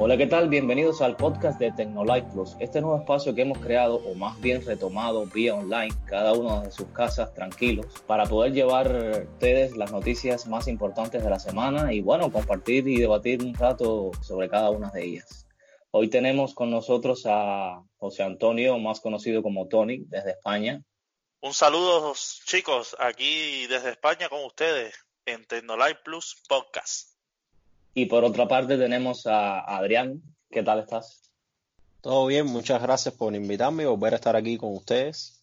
Hola, ¿qué tal? Bienvenidos al podcast de Tecnolife Plus, este nuevo espacio que hemos creado, o más bien retomado vía online, cada uno de sus casas tranquilos, para poder llevar ustedes las noticias más importantes de la semana y bueno, compartir y debatir un rato sobre cada una de ellas. Hoy tenemos con nosotros a José Antonio, más conocido como Tony, desde España. Un saludo, chicos, aquí desde España con ustedes en Tecnolife Plus Podcast. Y por otra parte tenemos a Adrián. ¿Qué tal estás? Todo bien, muchas gracias por invitarme y volver a estar aquí con ustedes.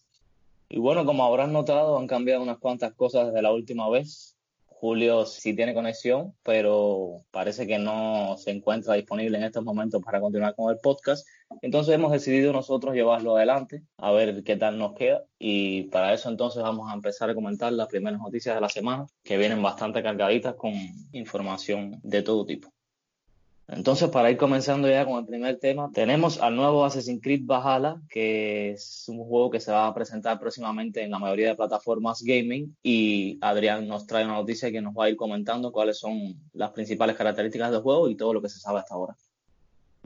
Y bueno, como habrás notado, han cambiado unas cuantas cosas desde la última vez. Julio sí tiene conexión, pero parece que no se encuentra disponible en estos momentos para continuar con el podcast. Entonces hemos decidido nosotros llevarlo adelante, a ver qué tal nos queda. Y para eso entonces vamos a empezar a comentar las primeras noticias de la semana, que vienen bastante cargaditas con información de todo tipo. Entonces, para ir comenzando ya con el primer tema, tenemos al nuevo Assassin's Creed Valhalla, que es un juego que se va a presentar próximamente en la mayoría de plataformas gaming. Y Adrián nos trae una noticia que nos va a ir comentando cuáles son las principales características del juego y todo lo que se sabe hasta ahora.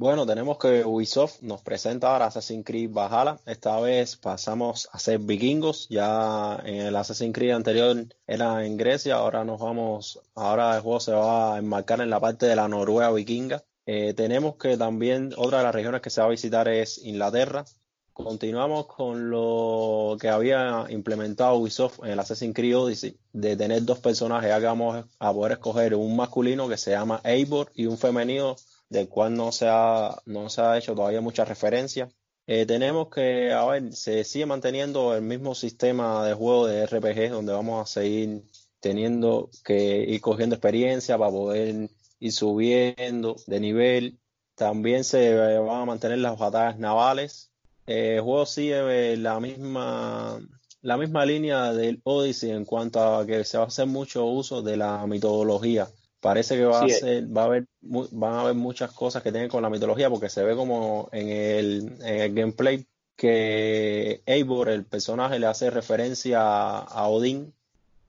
Bueno, tenemos que Ubisoft nos presenta ahora Assassin's Creed Valhalla. Esta vez pasamos a ser vikingos. Ya en el Assassin's Creed anterior era en Grecia, ahora nos vamos, ahora el juego se va a enmarcar en la parte de la Noruega vikinga. Eh, tenemos que también otra de las regiones que se va a visitar es Inglaterra. Continuamos con lo que había implementado Ubisoft en el Assassin's Creed Odyssey, de tener dos personajes, ya vamos a poder escoger un masculino que se llama Eivor y un femenino del cual no se ha, no se ha hecho todavía mucha referencia. Eh, tenemos que, a ver, se sigue manteniendo el mismo sistema de juego de RPG, donde vamos a seguir teniendo que ir cogiendo experiencia para poder ir subiendo de nivel. También se van a mantener las batallas navales. Eh, el juego sigue la misma, la misma línea del Odyssey en cuanto a que se va a hacer mucho uso de la mitología. Parece que va a ser, va a haber, van a haber muchas cosas que tienen con la mitología, porque se ve como en el, en el gameplay que Eivor, el personaje, le hace referencia a Odín.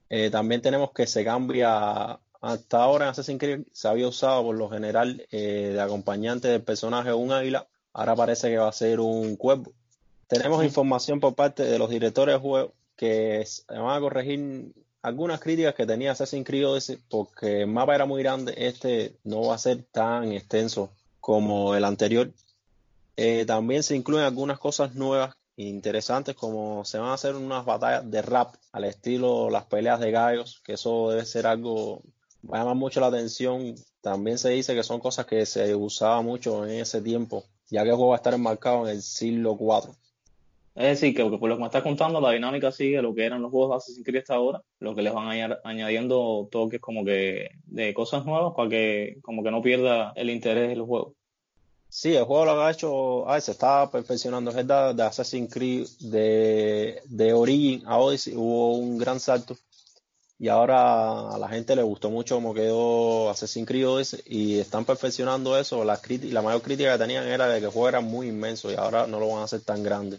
Eh, también tenemos que se cambia, hasta ahora en Assassin's Creed se había usado por lo general eh, de acompañante del personaje un águila, ahora parece que va a ser un cuervo. Tenemos información por parte de los directores de juego que van a corregir algunas críticas que tenía Assassin's Creed Odyssey, porque el mapa era muy grande, este no va a ser tan extenso como el anterior. Eh, también se incluyen algunas cosas nuevas interesantes, como se van a hacer unas batallas de rap al estilo las peleas de gallos, que eso debe ser algo, va a llamar mucho la atención. También se dice que son cosas que se usaba mucho en ese tiempo, ya que el juego va a estar enmarcado en el siglo IV. Es decir, que por lo que me estás contando, la dinámica sigue lo que eran los juegos de Assassin's Creed hasta ahora, lo que les van añadiendo toques como que de cosas nuevas para que como que no pierda el interés de los juegos. Sí, el juego lo ha hecho, a ver, se está perfeccionando, es verdad, de Assassin's Creed de, de Origin a Odyssey hubo un gran salto. Y ahora a la gente le gustó mucho cómo quedó Assassin's Creed Odyssey y están perfeccionando eso, la, la mayor crítica que tenían era de que el juego era muy inmenso y ahora no lo van a hacer tan grande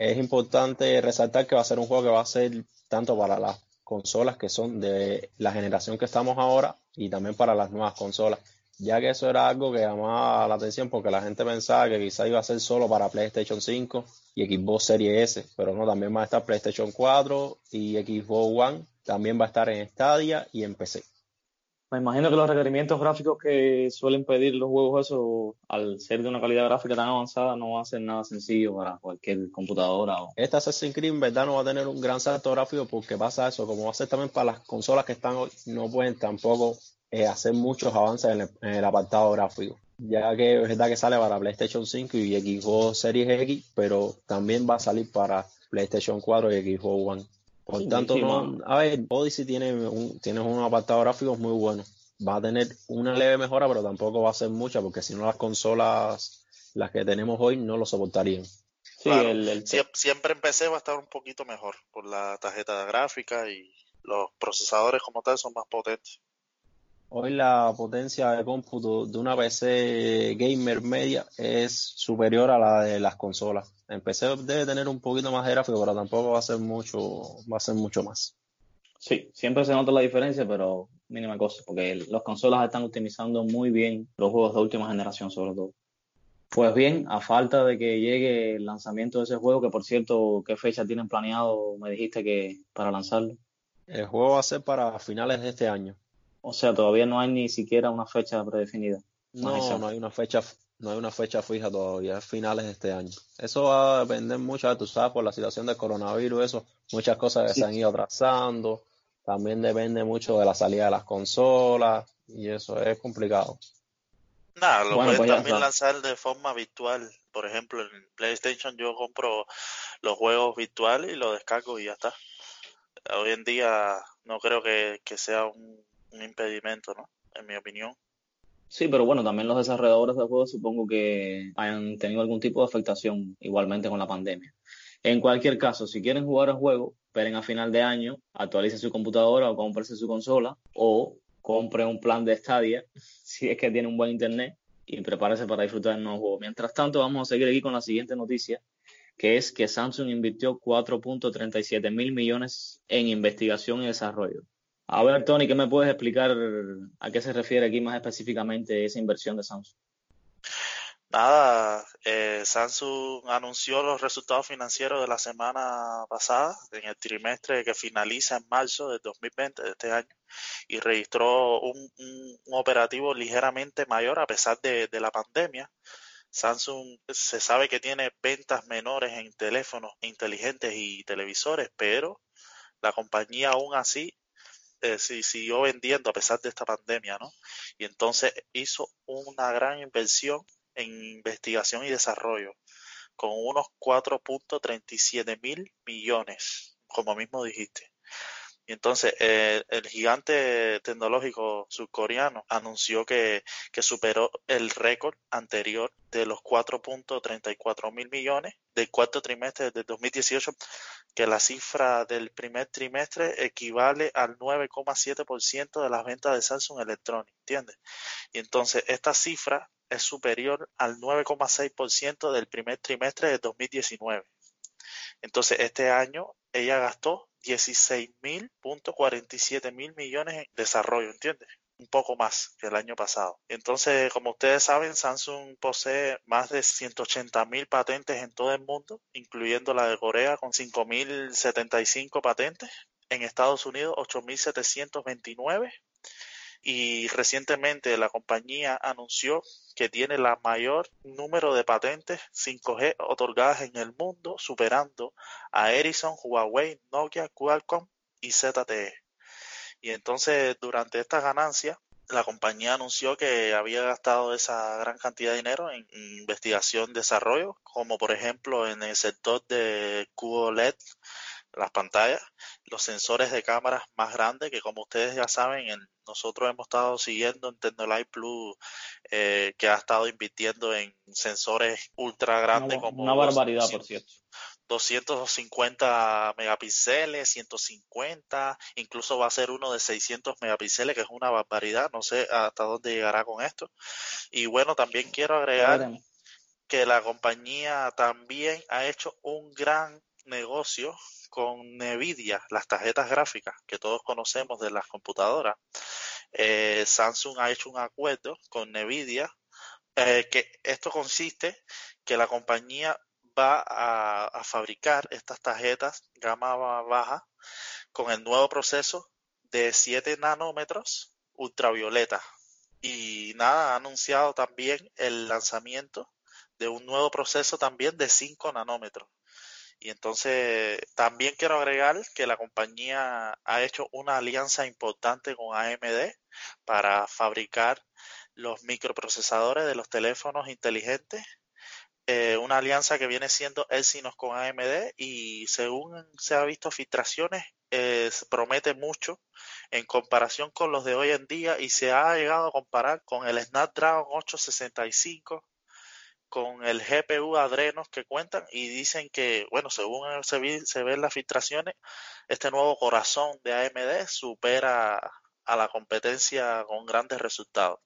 es importante resaltar que va a ser un juego que va a ser tanto para las consolas que son de la generación que estamos ahora y también para las nuevas consolas, ya que eso era algo que llamaba la atención porque la gente pensaba que quizá iba a ser solo para PlayStation 5 y Xbox Series S, pero no, también va a estar PlayStation 4 y Xbox One, también va a estar en Stadia y en PC. Me imagino que los requerimientos gráficos que suelen pedir los juegos eso, al ser de una calidad gráfica tan avanzada, no va a ser nada sencillo para cualquier computadora. O... Esta Assassin's Creed en verdad no va a tener un gran salto gráfico porque pasa eso, como va a ser también para las consolas que están hoy, no pueden tampoco eh, hacer muchos avances en el, apartado gráfico ya que es verdad que sale para PlayStation 5 y Xbox Series X, pero también va a salir para PlayStation 4 y Xbox One. Por tanto, a ver, Odyssey tiene un, tiene un apartado gráfico muy bueno. Va a tener una leve mejora, pero tampoco va a ser mucha, porque si no las consolas, las que tenemos hoy, no lo soportarían. Sí, el, siempre en PC va a estar un poquito mejor por la tarjeta gráfica y los procesadores como tal son más potentes. Hoy la potencia de cómputo de una PC gamer media es superior a la de las consolas. En PC debe tener un poquito más de gráfico, pero tampoco va a ser mucho, va a ser mucho más. Sí, siempre se nota la diferencia, pero mínima cosa, porque los consolas están optimizando muy bien los juegos de última generación sobre todo. Pues bien, a falta de que llegue el lanzamiento de ese juego, que por cierto, ¿qué fecha tienen planeado? Me dijiste que para lanzarlo. El juego va a ser para finales de este año. O sea, todavía no hay ni siquiera una fecha predefinida. No, no hay una fecha, no hay una fecha fija todavía, es finales de este año. Eso va a depender mucho, tú sabes, por la situación del coronavirus, eso, muchas cosas que se han ido atrasando. También depende mucho de la salida de las consolas y eso es complicado. Nada, lo pueden pues también lanzar de forma virtual. Por ejemplo, en PlayStation yo compro los juegos virtuales y los descargo y ya está. Hoy en día no creo que, sea un, impedimento, ¿no? En mi opinión. Sí, pero bueno, también los desarrolladores de juegos supongo que hayan tenido algún tipo de afectación igualmente con la pandemia. En cualquier caso, si quieren jugar el juego, esperen a final de año, actualicen su computadora o compren su consola o compre un plan de Stadia si es que tiene un buen internet y prepárese para disfrutar del nuevo juego. Mientras tanto, vamos a seguir aquí con la siguiente noticia, que es que Samsung invirtió 4.37 mil millones en investigación y desarrollo. A ver, Tony, ¿qué me puedes explicar a qué se refiere aquí más específicamente esa inversión de Samsung? Nada, eh, Samsung anunció los resultados financieros de la semana pasada, en el trimestre que finaliza en marzo del 2020 de este año, y registró un, operativo ligeramente mayor a pesar de, la pandemia. Samsung se sabe que tiene ventas menores en teléfonos inteligentes y televisores, pero la compañía aún así eh, siguió vendiendo a pesar de esta pandemia, ¿no? Y entonces hizo una gran inversión en investigación y desarrollo, con unos 4.37 mil millones, como mismo dijiste. Y entonces eh, el gigante tecnológico surcoreano anunció que, que superó el récord anterior de los 4.34 mil millones del cuarto trimestre de 2018, que la cifra del primer trimestre equivale al 9,7% de las ventas de Samsung Electronics, ¿entiendes? Y entonces esta cifra es superior al 9,6% del primer trimestre de 2019. Entonces, este año ella gastó 16.047 mil millones en desarrollo, ¿entiendes? Un poco más que el año pasado. Entonces, como ustedes saben, Samsung posee más de 180 mil patentes en todo el mundo, incluyendo la de Corea con 5.075 patentes. En Estados Unidos, 8.729 y recientemente la compañía anunció que tiene la mayor número de patentes 5G otorgadas en el mundo, superando a Ericsson, Huawei, Nokia, Qualcomm y ZTE. Y entonces durante esta ganancia la compañía anunció que había gastado esa gran cantidad de dinero en investigación desarrollo, como por ejemplo en el sector de QOLED, las pantallas, los sensores de cámaras más grandes, que como ustedes ya saben, nosotros hemos estado siguiendo en Tecnolight Plus, eh, que ha estado invirtiendo en sensores ultra grandes como... Una barbaridad, por cierto. 250 megapíxeles, 150, incluso va a ser uno de 600 megapíxeles, que es una barbaridad, no sé hasta dónde llegará con esto. Y bueno, también quiero agregar que la compañía también ha hecho un gran negocio con Nvidia, las tarjetas gráficas que todos conocemos de las computadoras, eh, Samsung ha hecho un acuerdo con Nvidia eh, que esto consiste que la compañía va a, fabricar estas tarjetas gama baja con el nuevo proceso de 7 nanómetros ultravioleta. Y nada, ha anunciado también el lanzamiento de un nuevo proceso también de 5 nanómetros. Y entonces también quiero agregar que la compañía ha hecho una alianza importante con AMD para fabricar los microprocesadores de los teléfonos inteligentes. Eh, una alianza que viene siendo Exynos con AMD y según se ha visto filtraciones eh, promete mucho en comparación con los de hoy en día y se ha llegado a comparar con el Snapdragon 865 con el GPU Adrenos que cuentan y dicen que, bueno, según se, se ven las filtraciones, este nuevo corazón de AMD supera a la competencia con grandes resultados.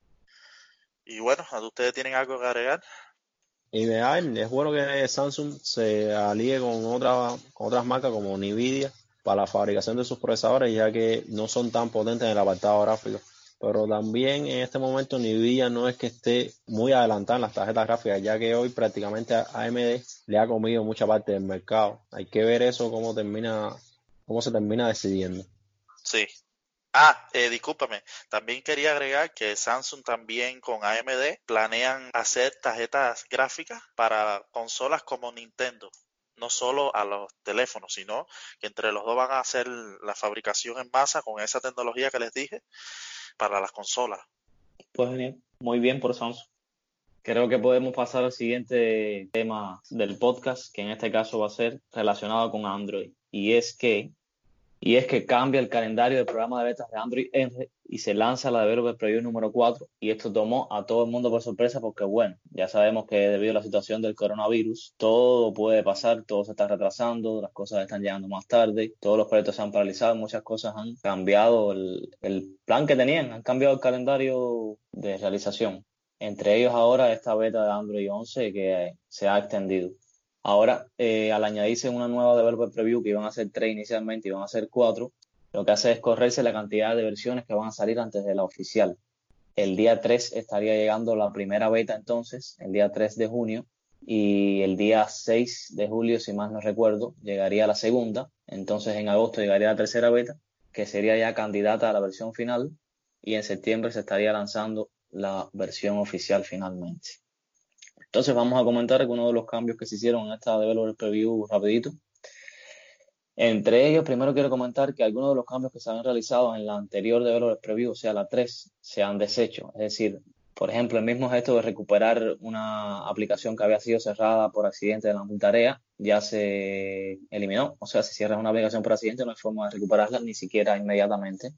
Y bueno, ¿ustedes tienen algo que agregar? Ideal, es bueno que Samsung se alíe con, otra, con otras marcas como Nvidia para la fabricación de sus procesadores, ya que no son tan potentes en el apartado gráfico. Pero también en este momento Nvidia no es que esté muy adelantada en las tarjetas gráficas, ya que hoy prácticamente AMD le ha comido mucha parte del mercado. Hay que ver eso cómo termina, cómo se termina decidiendo. Sí. Ah, eh, discúlpame. También quería agregar que Samsung también con AMD planean hacer tarjetas gráficas para consolas como Nintendo no solo a los teléfonos, sino que entre los dos van a hacer la fabricación en masa con esa tecnología que les dije para las consolas. Pues genial, muy bien por Samsung. Creo que podemos pasar al siguiente tema del podcast, que en este caso va a ser relacionado con Android. Y es que y es que cambia el calendario del programa de betas de Android y se lanza la Developer Preview número 4 y esto tomó a todo el mundo por sorpresa porque bueno, ya sabemos que debido a la situación del coronavirus todo puede pasar, todo se está retrasando, las cosas están llegando más tarde, todos los proyectos se han paralizado, muchas cosas han cambiado el, el plan que tenían, han cambiado el calendario de realización. Entre ellos ahora esta beta de Android 11 que se ha extendido. Ahora, eh, al añadirse una nueva developer preview, que iban a ser tres inicialmente y van a ser cuatro, lo que hace es correrse la cantidad de versiones que van a salir antes de la oficial. El día 3 estaría llegando la primera beta entonces, el día 3 de junio, y el día 6 de julio, si más no recuerdo, llegaría la segunda, entonces en agosto llegaría la tercera beta, que sería ya candidata a la versión final, y en septiembre se estaría lanzando la versión oficial finalmente. Entonces vamos a comentar algunos de los cambios que se hicieron en esta Developer Preview rapidito. Entre ellos, primero quiero comentar que algunos de los cambios que se han realizado en la anterior Developer Preview, o sea, la 3, se han deshecho. Es decir, por ejemplo, el mismo gesto de recuperar una aplicación que había sido cerrada por accidente de la multarea ya se eliminó. O sea, si cierras una aplicación por accidente no hay forma de recuperarla ni siquiera inmediatamente.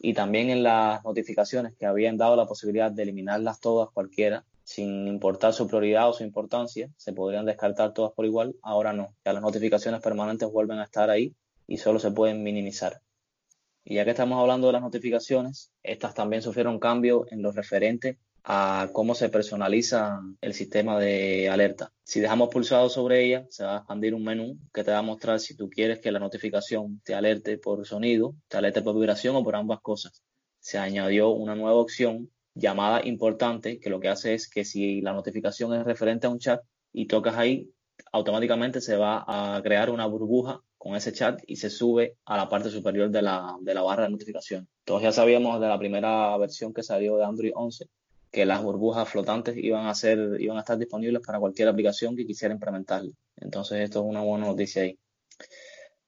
Y también en las notificaciones que habían dado la posibilidad de eliminarlas todas cualquiera, sin importar su prioridad o su importancia, se podrían descartar todas por igual, ahora no, ya las notificaciones permanentes vuelven a estar ahí y solo se pueden minimizar. Y ya que estamos hablando de las notificaciones, estas también sufrieron cambio en lo referente a cómo se personaliza el sistema de alerta. Si dejamos pulsado sobre ella, se va a expandir un menú que te va a mostrar si tú quieres que la notificación te alerte por sonido, te alerte por vibración o por ambas cosas. Se añadió una nueva opción llamada importante que lo que hace es que si la notificación es referente a un chat y tocas ahí, automáticamente se va a crear una burbuja con ese chat y se sube a la parte superior de la, de la barra de notificación. Todos ya sabíamos de la primera versión que salió de Android 11 que las burbujas flotantes iban a ser, iban a estar disponibles para cualquier aplicación que quisiera implementarlo. Entonces esto es una buena noticia ahí.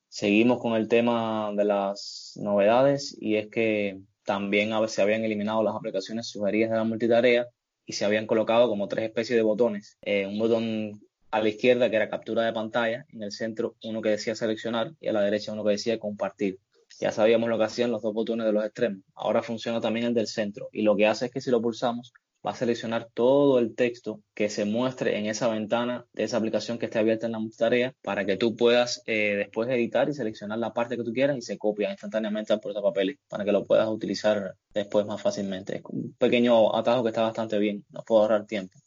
Seguimos con el tema de las novedades y es que también se habían eliminado las aplicaciones sugeridas de la multitarea y se habían colocado como tres especies de botones. Eh, un botón a la izquierda que era captura de pantalla, en el centro uno que decía seleccionar y a la derecha uno que decía compartir. Ya sabíamos lo que hacían los dos botones de los extremos. Ahora funciona también el del centro y lo que hace es que si lo pulsamos va a seleccionar todo el texto que se muestre en esa ventana de esa aplicación que esté abierta en la multitarea para que tú puedas eh, después editar y seleccionar la parte que tú quieras y se copia instantáneamente al portapapeles para que lo puedas utilizar después más fácilmente. Es un pequeño atajo que está bastante bien, nos puede ahorrar tiempo.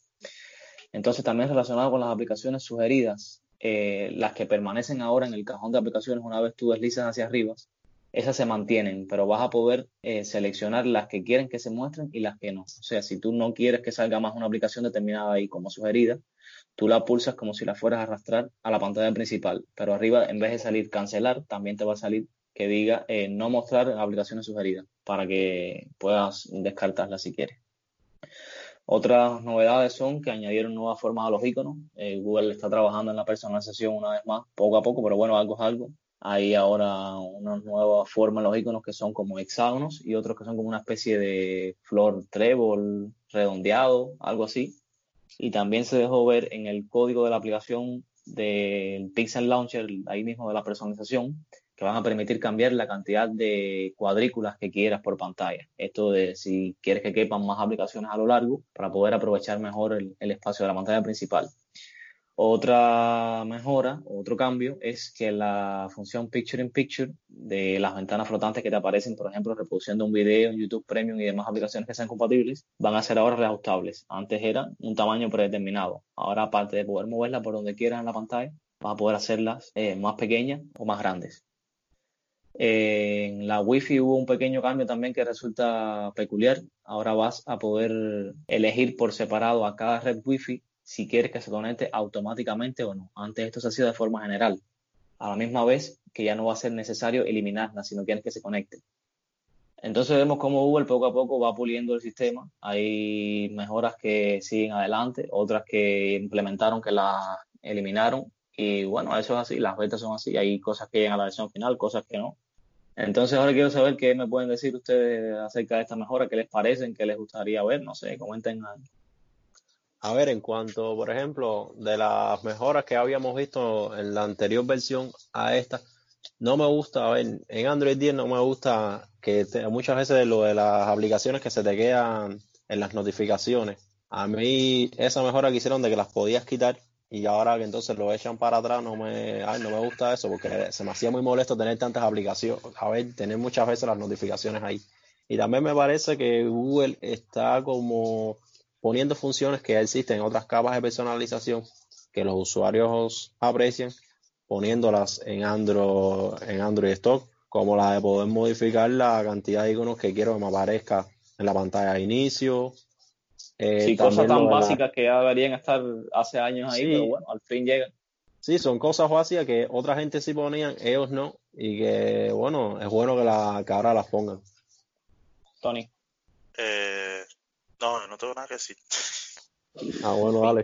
Entonces también relacionado con las aplicaciones sugeridas, eh, las que permanecen ahora en el cajón de aplicaciones una vez tú deslizas hacia arriba, esas se mantienen, pero vas a poder eh, seleccionar las que quieren que se muestren y las que no. O sea, si tú no quieres que salga más una aplicación determinada ahí como sugerida, tú la pulsas como si la fueras a arrastrar a la pantalla principal, pero arriba en vez de salir cancelar, también te va a salir que diga eh, no mostrar aplicaciones sugeridas para que puedas descartarlas si quieres. Otras novedades son que añadieron nuevas formas a los iconos. Eh, Google está trabajando en la personalización una vez más, poco a poco, pero bueno, algo es algo. Hay ahora una nueva forma en los iconos que son como hexágonos y otros que son como una especie de flor trébol redondeado, algo así. Y también se dejó ver en el código de la aplicación del Pixel Launcher, ahí mismo de la personalización, que van a permitir cambiar la cantidad de cuadrículas que quieras por pantalla. Esto de si quieres que quepan más aplicaciones a lo largo para poder aprovechar mejor el espacio de la pantalla principal. Otra mejora, otro cambio, es que la función Picture in Picture de las ventanas flotantes que te aparecen, por ejemplo, reproduciendo un video en YouTube Premium y demás aplicaciones que sean compatibles, van a ser ahora reajustables. Antes era un tamaño predeterminado. Ahora, aparte de poder moverla por donde quieras en la pantalla, vas a poder hacerlas eh, más pequeñas o más grandes. en la Wi-Fi hubo un pequeño cambio también que resulta peculiar. Ahora vas a poder elegir por separado a cada red Wi-Fi si quieres que se conecte automáticamente o no. Antes esto se hacía de forma general. A la misma vez que ya no va a ser necesario eliminarla si no quieres que se conecte. Entonces vemos cómo Google poco a poco va puliendo el sistema. Hay mejoras que siguen adelante, otras que implementaron que las eliminaron. Y bueno, eso es así, las betas son así. Hay cosas que llegan a la versión final, cosas que no. Entonces ahora quiero saber qué me pueden decir ustedes acerca de esta mejora, qué les parecen, qué les gustaría ver, no sé, comenten. A ver, en cuanto, por ejemplo, de las mejoras que habíamos visto en la anterior versión a esta, no me gusta, a ver, en Android 10 no me gusta que muchas veces lo de las aplicaciones que se te quedan en las notificaciones. A mí esa mejora que hicieron de que las podías quitar y ahora que entonces lo echan para atrás no me, no me gusta eso porque se me hacía muy molesto tener tantas aplicaciones, a ver, tener muchas veces las notificaciones ahí. Y también me parece que Google está como poniendo funciones que ya existen en otras capas de personalización que los usuarios aprecian, poniéndolas en Android, en Android Stock, como la de poder modificar la cantidad de iconos que quiero que me aparezca en la pantalla de inicio, eh, sí, cosas tan básicas que ya deberían estar hace años ahí, pero bueno, al fin llegan. Sí, son cosas básicas que otra gente sí ponían, ellos no, y que bueno, es bueno que, la, que ahora las pongan. Tony. Eh, no, no tengo nada que decir. Ah, bueno, dale.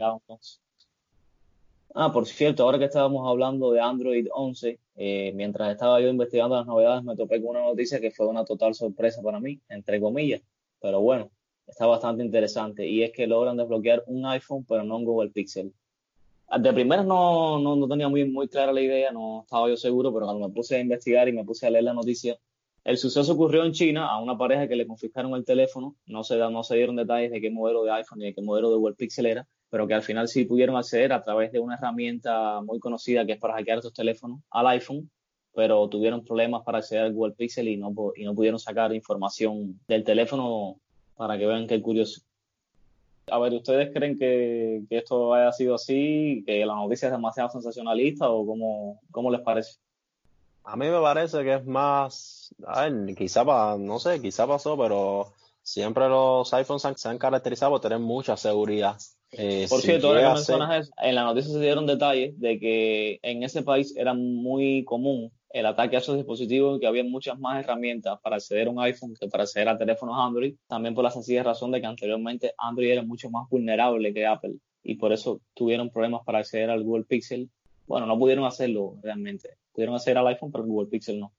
Ah, por cierto, ahora que estábamos hablando de Android 11, eh, mientras estaba yo investigando las novedades, me topé con una noticia que fue una total sorpresa para mí, entre comillas. Pero bueno, está bastante interesante y es que logran desbloquear un iPhone pero no un Google Pixel. De primera no, no, no, tenía muy, muy clara la idea, no estaba yo seguro, pero cuando me puse a investigar y me puse a leer la noticia, el suceso ocurrió en China a una pareja que le confiscaron el teléfono, no se, no se dieron detalles de qué modelo de iPhone ni de qué modelo de Google Pixel era, pero que al final sí pudieron acceder a través de una herramienta muy conocida que es para hackear estos teléfonos al iPhone, pero tuvieron problemas para acceder al Google Pixel y no, y no pudieron sacar información del teléfono para que vean qué curioso. A ver, ¿ustedes creen que, esto haya sido así, que la noticia es demasiado sensacionalista o cómo, cómo les parece? A mí me parece que es más, a ver, quizá, no sé, quizá pasó, pero siempre los iPhones se han caracterizado por tener mucha seguridad. Eh, por cierto, ahora que mencionas en la noticia se dieron detalles de que en ese país era muy común el ataque a esos dispositivos, que había muchas más herramientas para acceder a un iPhone que para acceder a teléfonos Android, también por la sencilla razón de que anteriormente Android era mucho más vulnerable que Apple y por eso tuvieron problemas para acceder al Google Pixel. Bueno, no pudieron hacerlo realmente. Pudieron acceder al iPhone, pero el Google Pixel no.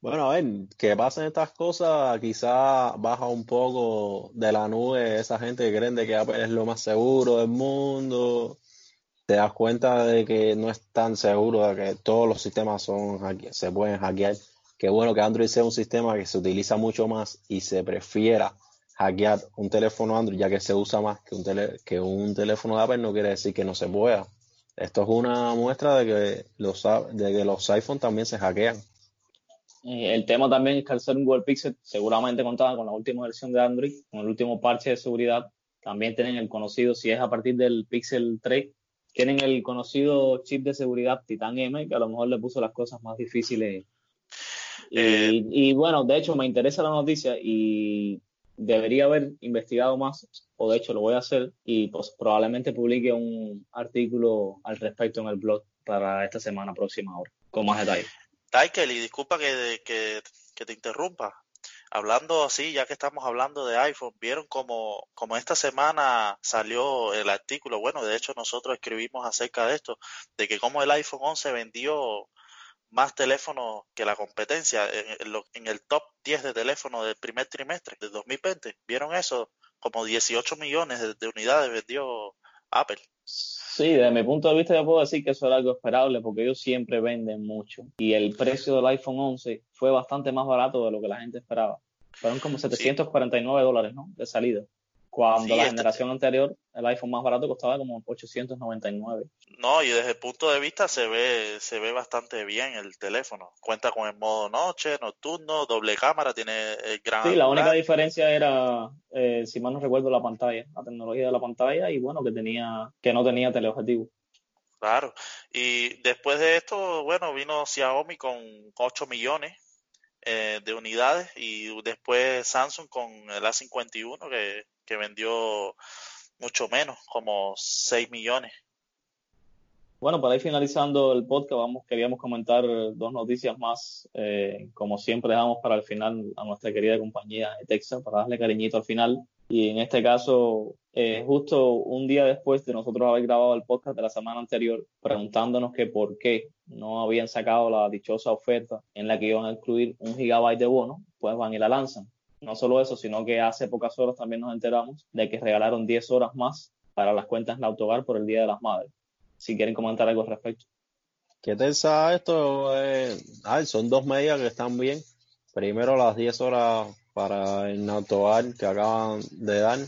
Bueno, a ver, que pasen estas cosas, quizá baja un poco de la nube esa gente que creen que Apple es lo más seguro del mundo te das cuenta de que no es tan seguro, de que todos los sistemas son se pueden hackear. Qué bueno que Android sea un sistema que se utiliza mucho más y se prefiera hackear un teléfono Android ya que se usa más que un, que un teléfono de Apple no quiere decir que no se pueda. Esto es una muestra de que los, de que los iPhones también se hackean. El tema también es que al ser un Google Pixel seguramente contaba con la última versión de Android, con el último parche de seguridad. También tienen el conocido, si es a partir del Pixel 3, tienen el conocido chip de seguridad Titan M, que a lo mejor le puso las cosas más difíciles. Y, eh, bueno, de hecho me interesa la noticia y debería haber investigado más, o de hecho lo voy a hacer, y pues probablemente publique un artículo al respecto en el blog para esta semana próxima ahora, con más detalles. Taikel, y disculpa que, que, que te interrumpa, hablando así, ya que estamos hablando de iPhone, vieron como, como esta semana salió el artículo, bueno, de hecho nosotros escribimos acerca de esto, de que como el iPhone 11 vendió más teléfonos que la competencia en, en el top 10 de teléfonos del primer trimestre del 2020. ¿Vieron eso? Como 18 millones de, de unidades vendió Apple. Sí, desde mi punto de vista yo puedo decir que eso era algo esperable porque ellos siempre venden mucho y el precio del iPhone 11 fue bastante más barato de lo que la gente esperaba. Fueron como 749 dólares, ¿no? De salida. Cuando la este generación anterior, el iPhone más barato costaba como 899. No, y desde el punto de vista se ve, se ve bastante bien el teléfono. Cuenta con el modo noche, nocturno, doble cámara, tiene el gran. Sí, la única diferencia era, eh, si mal no recuerdo, la pantalla, la tecnología de la pantalla y bueno, que tenía, que no tenía teleobjetivo. Claro. Y después de esto, bueno, vino Xiaomi con 8 millones eh, de unidades y después Samsung con el A51 que, que vendió mucho menos, como 6 millones. Bueno, para ir finalizando el podcast, vamos, queríamos comentar dos noticias más. Eh, como siempre, dejamos para el final a nuestra querida compañía de Texas para darle cariñito al final. Y en este caso, eh, justo un día después de nosotros haber grabado el podcast de la semana anterior, preguntándonos que por qué no habían sacado la dichosa oferta en la que iban a incluir un gigabyte de bono, pues van y la lanzan. No solo eso, sino que hace pocas horas también nos enteramos de que regalaron 10 horas más para las cuentas en autogar por el Día de las Madres. Si quieren comentar algo al respecto. ¿Qué tensa esto? Eh, son dos medidas que están bien. Primero las 10 horas para el autogar que acaban de dar.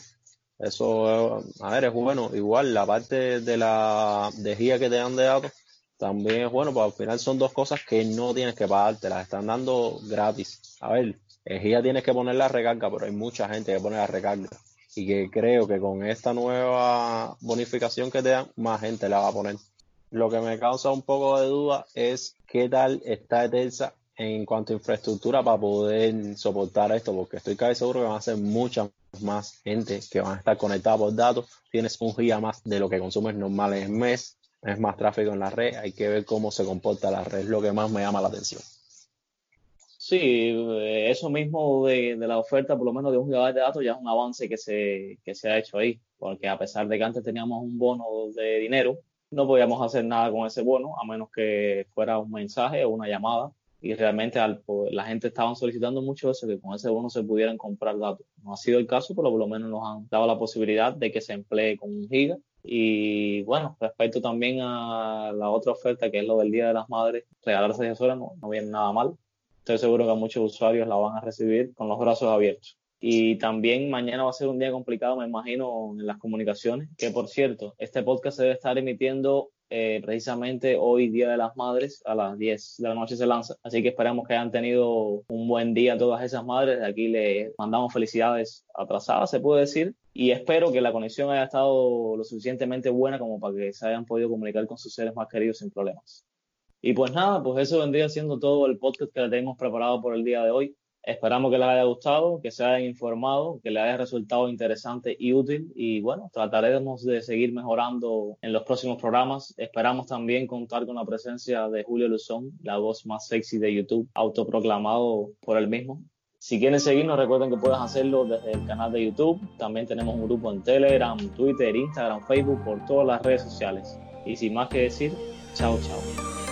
Eso, a ver, es bueno. Igual la parte de la de guía que te dan de también es bueno, porque al final son dos cosas que no tienes que pagar, te las están dando gratis. A ver, el guía tienes que poner la recarga, pero hay mucha gente que pone la recarga. Y que creo que con esta nueva bonificación que te dan, más gente la va a poner. Lo que me causa un poco de duda es qué tal está Etelsa en cuanto a infraestructura para poder soportar esto, porque estoy casi seguro que van a ser mucha más gente que van a estar conectada por datos. Tienes un giga más de lo que consumes normal en el mes, es más tráfico en la red, hay que ver cómo se comporta la red, lo que más me llama la atención. Sí, eh, eso mismo de, la oferta, por lo menos de un gigabyte de datos, ya es un avance que se, que se ha hecho ahí, porque a pesar de que antes teníamos un bono de dinero, no podíamos hacer nada con ese bono, a menos que fuera un mensaje o una llamada y realmente al, la gente estaba solicitando mucho eso, que con ese bono se pudieran comprar datos. No ha sido el caso, pero por lo menos nos han dado la posibilidad de que se emplee con un giga. Y bueno, respecto también a la otra oferta, que es lo del Día de las Madres, regalarse 10 horas no, no viene nada mal. Estoy seguro que muchos usuarios la van a recibir con los brazos abiertos. Y también mañana va a ser un día complicado, me imagino, en las comunicaciones, que por cierto, este podcast se debe estar emitiendo eh, precisamente hoy, Día de las Madres, a las 10 de la noche se lanza. Así que esperamos que hayan tenido un buen día todas esas madres. De aquí les mandamos felicidades atrasadas, se puede decir. Y espero que la conexión haya estado lo suficientemente buena como para que se hayan podido comunicar con sus seres más queridos sin problemas. Y pues nada, pues eso vendría siendo todo el podcast que tenemos preparado por el día de hoy. Esperamos que les haya gustado, que se hayan informado, que les haya resultado interesante y útil. Y bueno, trataremos de seguir mejorando en los próximos programas. Esperamos también contar con la presencia de Julio Luzón, la voz más sexy de YouTube, autoproclamado por él mismo. Si quieren seguirnos, recuerden que pueden hacerlo desde el canal de YouTube. También tenemos un grupo en Telegram, Twitter, Instagram, Facebook, por todas las redes sociales. Y sin más que decir, chao, chao.